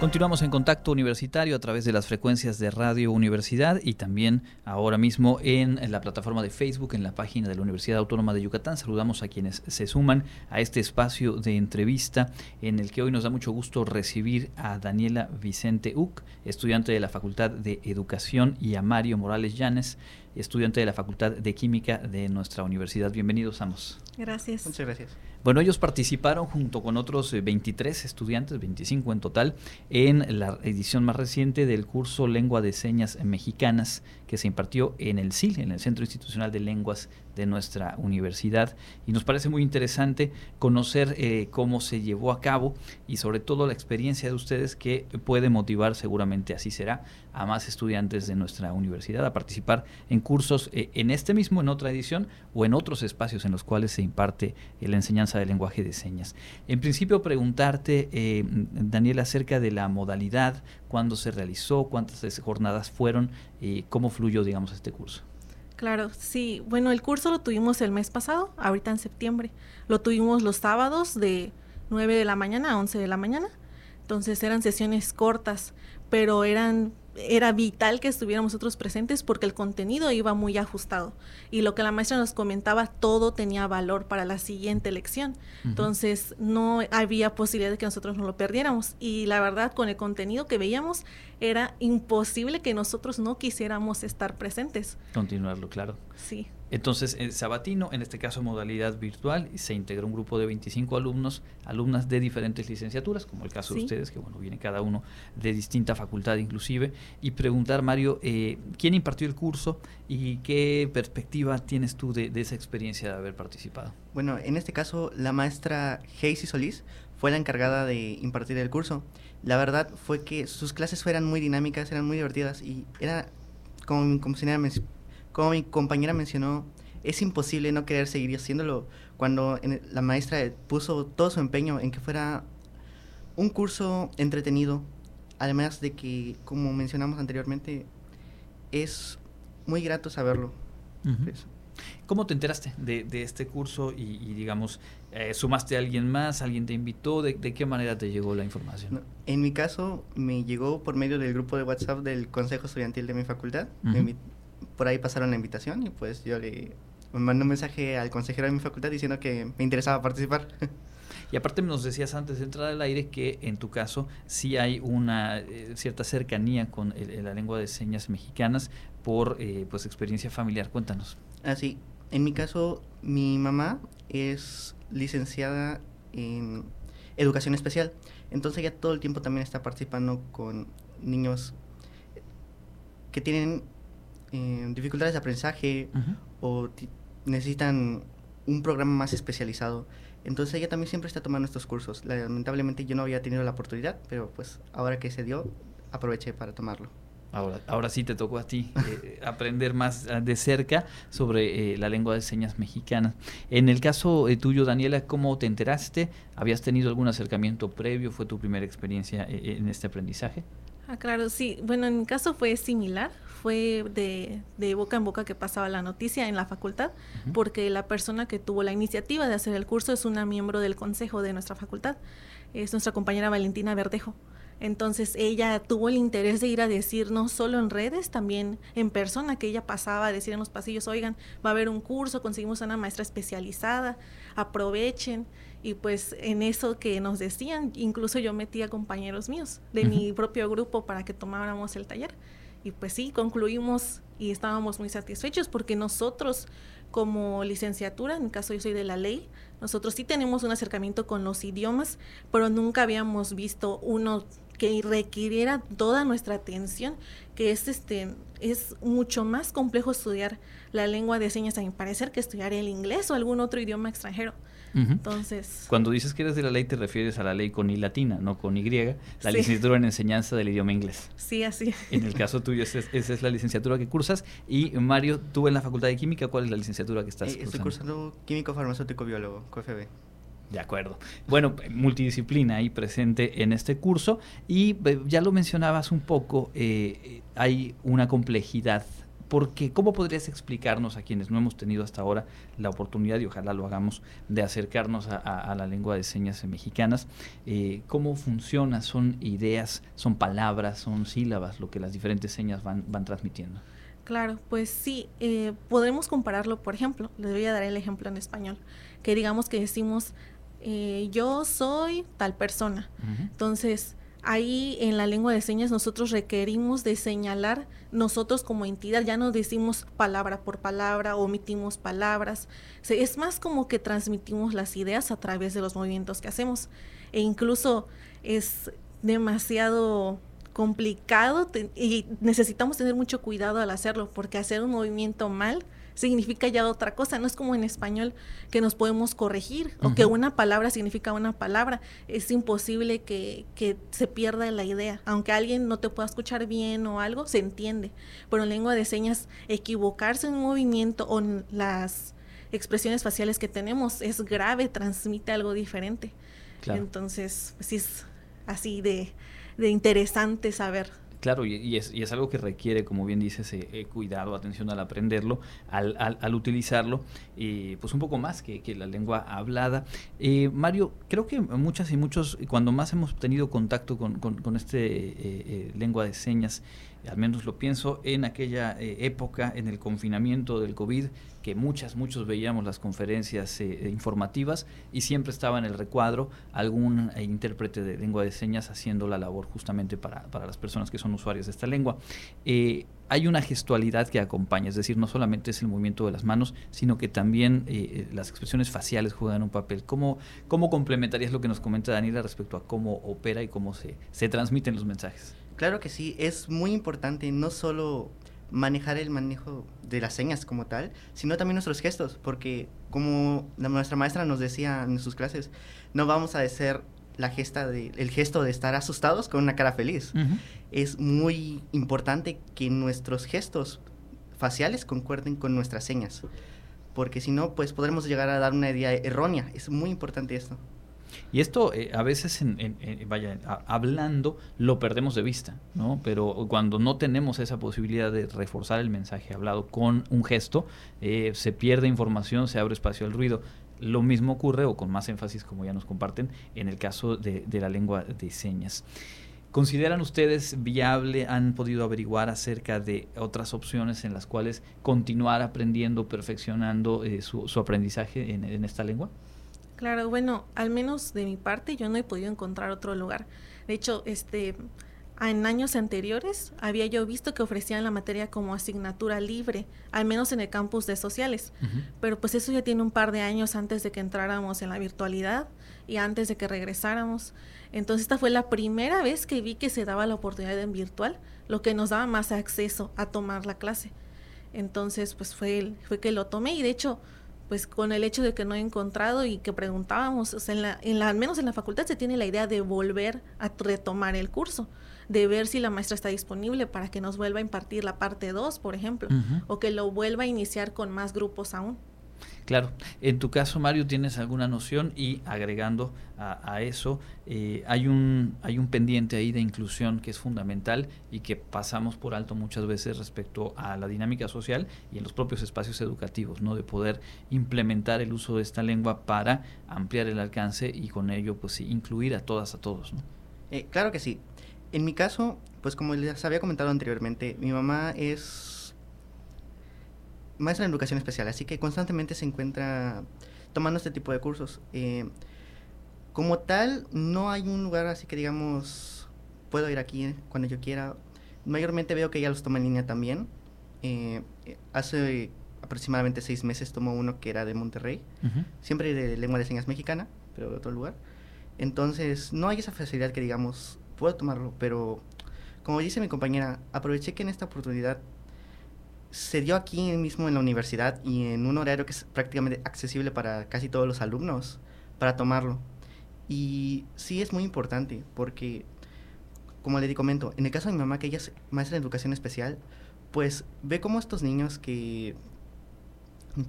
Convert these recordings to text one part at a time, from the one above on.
Continuamos en contacto universitario a través de las frecuencias de Radio Universidad y también ahora mismo en la plataforma de Facebook, en la página de la Universidad Autónoma de Yucatán. Saludamos a quienes se suman a este espacio de entrevista en el que hoy nos da mucho gusto recibir a Daniela Vicente Uc, estudiante de la Facultad de Educación, y a Mario Morales Llanes, estudiante de la Facultad de Química de nuestra universidad. Bienvenidos ambos. Gracias. Muchas gracias. Bueno, ellos participaron junto con otros 23 eh, estudiantes, 25 en total, en la edición más reciente del curso Lengua de Señas Mexicanas que se impartió en el CIL, en el Centro Institucional de Lenguas de nuestra universidad. Y nos parece muy interesante conocer eh, cómo se llevó a cabo y sobre todo la experiencia de ustedes que puede motivar, seguramente así será, a más estudiantes de nuestra universidad a participar en cursos eh, en este mismo, en otra edición o en otros espacios en los cuales se imparte la enseñanza del lenguaje de señas. En principio, preguntarte, eh, Daniel, acerca de la modalidad, cuándo se realizó, cuántas jornadas fueron, y cómo fluyó, digamos, este curso. Claro, sí. Bueno, el curso lo tuvimos el mes pasado, ahorita en septiembre. Lo tuvimos los sábados de 9 de la mañana a 11 de la mañana. Entonces eran sesiones cortas, pero eran era vital que estuviéramos nosotros presentes porque el contenido iba muy ajustado y lo que la maestra nos comentaba todo tenía valor para la siguiente lección. Entonces no había posibilidad de que nosotros no lo perdiéramos y la verdad con el contenido que veíamos era imposible que nosotros no quisiéramos estar presentes. Continuarlo, claro. Sí. Entonces, en Sabatino, en este caso modalidad virtual, se integró un grupo de 25 alumnos, alumnas de diferentes licenciaturas, como el caso de ustedes, que bueno, viene cada uno de distinta facultad inclusive, y preguntar, Mario, eh, ¿quién impartió el curso y qué perspectiva tienes tú de, esa experiencia de haber participado? Bueno, en este caso, la maestra Heisy Solís fue la encargada de impartir el curso. La verdad fue que sus clases eran muy dinámicas, eran muy divertidas y era, como, como señora como mi compañera mencionó, es imposible no querer seguir haciéndolo cuando la maestra puso todo su empeño en que fuera un curso entretenido, además de que, como mencionamos anteriormente, es muy grato saberlo. ¿Cómo te enteraste de, este curso y, digamos, eh, sumaste a alguien más, alguien te invitó? ¿De, qué manera te llegó la información? en mi caso, me llegó por medio del grupo de WhatsApp del Consejo Estudiantil de mi facultad por ahí pasaron la invitación y pues yo le mandé un mensaje al consejero de mi facultad diciendo que me interesaba participar. Y aparte nos decías antes de entrar al aire que en tu caso sí hay una eh, cierta cercanía con la lengua de señas mexicanas por eh, pues experiencia familiar. Cuéntanos. Así, ah, en mi caso mi mamá es licenciada en educación especial, entonces ella todo el tiempo también está participando con niños que tienen eh, dificultades de aprendizaje o necesitan un programa más especializado. Entonces ella también siempre está tomando estos cursos. Lamentablemente yo no había tenido la oportunidad, pero pues ahora que se dio, aproveché para tomarlo. Ahora, ahora sí te tocó a ti eh, aprender más ah, de cerca sobre eh, la lengua de señas mexicana. En el caso tuyo, Daniela, ¿cómo te enteraste? ¿Habías tenido algún acercamiento previo? ¿Fue tu primera experiencia en este aprendizaje? Ah, claro, sí. Bueno, en mi caso fue similar fue de, de, boca en boca que pasaba la noticia en la facultad, porque la persona que tuvo la iniciativa de hacer el curso es una miembro del consejo de nuestra facultad, es nuestra compañera Valentina Verdejo. Entonces ella tuvo el interés de ir a decir no solo en redes, también en persona, que ella pasaba a decir en los pasillos, oigan, va a haber un curso, conseguimos una maestra especializada, aprovechen. Y pues en eso que nos decían, incluso yo metí a compañeros míos de mi propio grupo para que tomáramos el taller. Y pues sí, concluimos y estábamos muy satisfechos porque nosotros como licenciatura, en mi caso yo soy de la ley, nosotros sí tenemos un acercamiento con los idiomas, pero nunca habíamos visto uno que requiriera toda nuestra atención, que es este es mucho más complejo estudiar la lengua de señas a mi parecer que estudiar el inglés o algún otro idioma extranjero. Entonces. Cuando dices que eres de la ley, te refieres a la ley con I latina, no con Y, la licenciatura en enseñanza del idioma inglés. Sí, así. En el caso tuyo, esa es, la licenciatura que cursas. Y Mario, tú en la Facultad de Química, ¿cuál es la licenciatura que estás eh, cursando? Estoy cursando Químico Farmacéutico Biólogo, QFB. De acuerdo. Bueno, multidisciplina ahí presente en este curso y eh, ya lo mencionabas un poco, eh, hay una complejidad porque ¿cómo podrías explicarnos a quienes no hemos tenido hasta ahora la oportunidad, y ojalá lo hagamos, de acercarnos a, la lengua de señas mexicanas? Eh, ¿Cómo funciona? ¿Son ideas, son palabras, son sílabas lo que las diferentes señas van, van transmitiendo? Claro, pues sí, eh, compararlo, por ejemplo, les voy a dar el ejemplo en español, que digamos que decimos, eh, yo soy tal persona. Entonces, ahí en la lengua de señas nosotros requerimos de señalar nosotros como entidad, ya no decimos palabra por palabra, omitimos palabras, es más como que transmitimos las ideas a través de los movimientos que hacemos. E incluso es demasiado complicado y necesitamos tener mucho cuidado al hacerlo porque hacer un movimiento mal significa ya otra cosa. No es como en español que nos podemos corregir o que una palabra significa una palabra. Es imposible que, que, se pierda la idea. Aunque alguien no te pueda escuchar bien o algo, se entiende. Pero en lengua de señas, equivocarse en un movimiento o en las expresiones faciales que tenemos es grave, transmite algo diferente. Entonces, pues sí es así de, de interesante saber. Claro, y, es, y, es, algo que requiere, como bien dices, eh, eh, cuidado, atención al aprenderlo, al, al, utilizarlo, y pues un poco más que, que la lengua hablada. Eh, Mario, creo que muchas y muchos, cuando más hemos tenido contacto con, con, este lengua de señas, al menos lo pienso, en aquella época, en el confinamiento del COVID, que muchas, muchos veíamos las conferencias eh, informativas y siempre estaba en el recuadro algún eh, intérprete de lengua de señas haciendo la labor justamente para, para las personas que son usuarios de esta lengua. Eh, hay una gestualidad que acompaña, es decir, no solamente es el movimiento de las manos, sino que también las expresiones faciales juegan un papel. ¿Cómo, ¿Cómo complementarías lo que nos comenta Daniela respecto a cómo opera y cómo se, se transmiten los mensajes? Claro que sí, es muy importante no solo manejar el manejo de las señas como tal, sino también nuestros gestos, porque como nuestra maestra nos decía en sus clases, no vamos a hacer la gesta de, el gesto de estar asustados con una cara feliz. Es muy importante que nuestros gestos faciales concuerden con nuestras señas, porque si no, pues podremos llegar a dar una idea errónea. Es muy importante esto. Y esto eh, a veces, en, vaya, hablando, lo perdemos de vista, ¿no? Pero cuando no tenemos esa posibilidad de reforzar el mensaje hablado con un gesto, eh, se pierde información, se abre espacio al ruido. Lo mismo ocurre, o con más énfasis, como ya nos comparten, en el caso de, la lengua de señas. ¿Consideran ustedes viable, han podido averiguar acerca de otras opciones en las cuales continuar aprendiendo, perfeccionando eh, su, aprendizaje en esta lengua? Claro, bueno, al menos de mi parte yo no he podido encontrar otro lugar. De hecho, este en años anteriores había yo visto que ofrecían la materia como asignatura libre, al menos en el campus de sociales. Pero pues eso ya tiene un par de años antes de que entráramos en la virtualidad y antes de que regresáramos. Entonces esta fue la primera vez que vi que se daba la oportunidad en virtual, lo que nos daba más acceso a tomar la clase. Entonces pues fue, fue que lo tomé y de hecho pues con el hecho de que no he encontrado y que preguntábamos, o sea, en la, en la, al menos en la facultad se tiene la idea de volver a retomar el curso, de ver si la maestra está disponible para que nos vuelva a impartir la parte 2, por ejemplo, o que lo vuelva a iniciar con más grupos aún. Claro, en tu caso Mario tienes alguna noción y agregando a, eso eh, hay un hay un pendiente ahí de inclusión que es fundamental y que pasamos por alto muchas veces respecto a la dinámica social y en los propios espacios educativos, no de poder implementar el uso de esta lengua para ampliar el alcance y con ello pues incluir a todas a todos. ¿no? Eh, claro que sí. En mi caso, pues como les había comentado anteriormente, mi mamá es maestra en educación especial, así que constantemente se encuentra tomando este tipo de cursos. Eh, como tal, no hay un lugar así que digamos, puedo ir aquí cuando yo quiera. Mayormente veo que ella los toma en línea también. Eh, hace aproximadamente seis meses tomó uno que era de Monterrey, siempre de lengua de señas mexicana, pero de otro lugar. Entonces, no hay esa facilidad que digamos, puedo tomarlo, pero como dice mi compañera, aproveché que en esta oportunidad se dio aquí mismo en la universidad y en un horario que es prácticamente accesible para casi todos los alumnos para tomarlo. Y sí es muy importante porque, como le comento, en el caso de mi mamá, que ella es maestra de educación especial, pues ve cómo estos niños que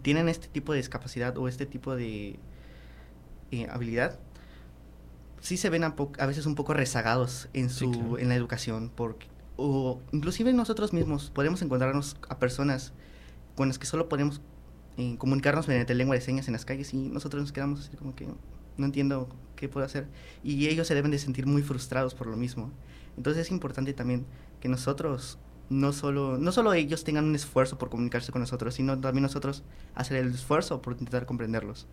tienen este tipo de discapacidad o este tipo de eh, habilidad, sí se ven a, veces un poco rezagados en, su, en la educación, porque o inclusive nosotros mismos podemos encontrarnos a personas con las que solo podemos eh, comunicarnos mediante lengua de señas en las calles y nosotros nos quedamos así como que no entiendo qué puedo hacer y ellos se deben de sentir muy frustrados por lo mismo. Entonces es importante también que nosotros no solo no solo ellos tengan un esfuerzo por comunicarse con nosotros, sino también nosotros hacer el esfuerzo por intentar comprenderlos.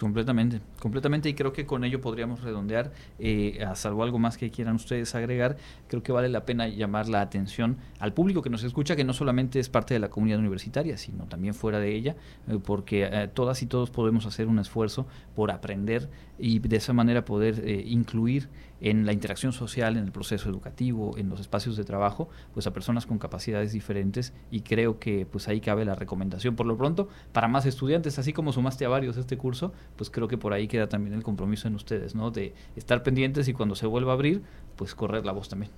Completamente, completamente y creo que con ello podríamos redondear, eh, a salvo algo más que quieran ustedes agregar, creo que vale la pena llamar la atención al público que nos escucha, que no solamente es parte de la comunidad universitaria, sino también fuera de ella, eh, porque eh, todas y todos podemos hacer un esfuerzo por aprender y de esa manera poder incluir en la interacción social, en el proceso educativo, en los espacios de trabajo, pues a personas con capacidades diferentes y creo que pues ahí cabe la recomendación por lo pronto para más estudiantes, así como sumaste a varios este curso, pues creo que por ahí queda también el compromiso en ustedes, ¿no? De estar pendientes y cuando se vuelva a abrir, pues correr la voz también.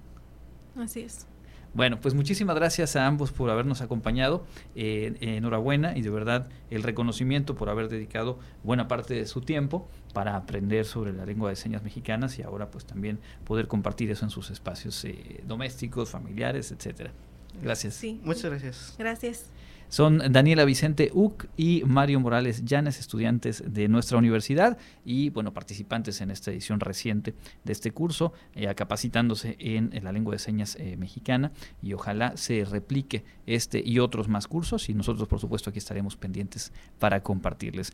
Así es. Bueno, pues muchísimas gracias a ambos por habernos acompañado. Eh, enhorabuena y de verdad el reconocimiento por haber dedicado buena parte de su tiempo para aprender sobre la lengua de señas mexicanas y ahora pues también poder compartir eso en sus espacios eh, domésticos, familiares, etcétera. Gracias. Sí. Muchas gracias. Gracias. Son Daniela Vicente Uc y Mario Morales Llanes, estudiantes de nuestra universidad y bueno, participantes en esta edición reciente de este curso, eh, capacitándose en, la lengua de señas eh, mexicana y ojalá se replique este y otros más cursos y nosotros por supuesto aquí estaremos pendientes para compartirles.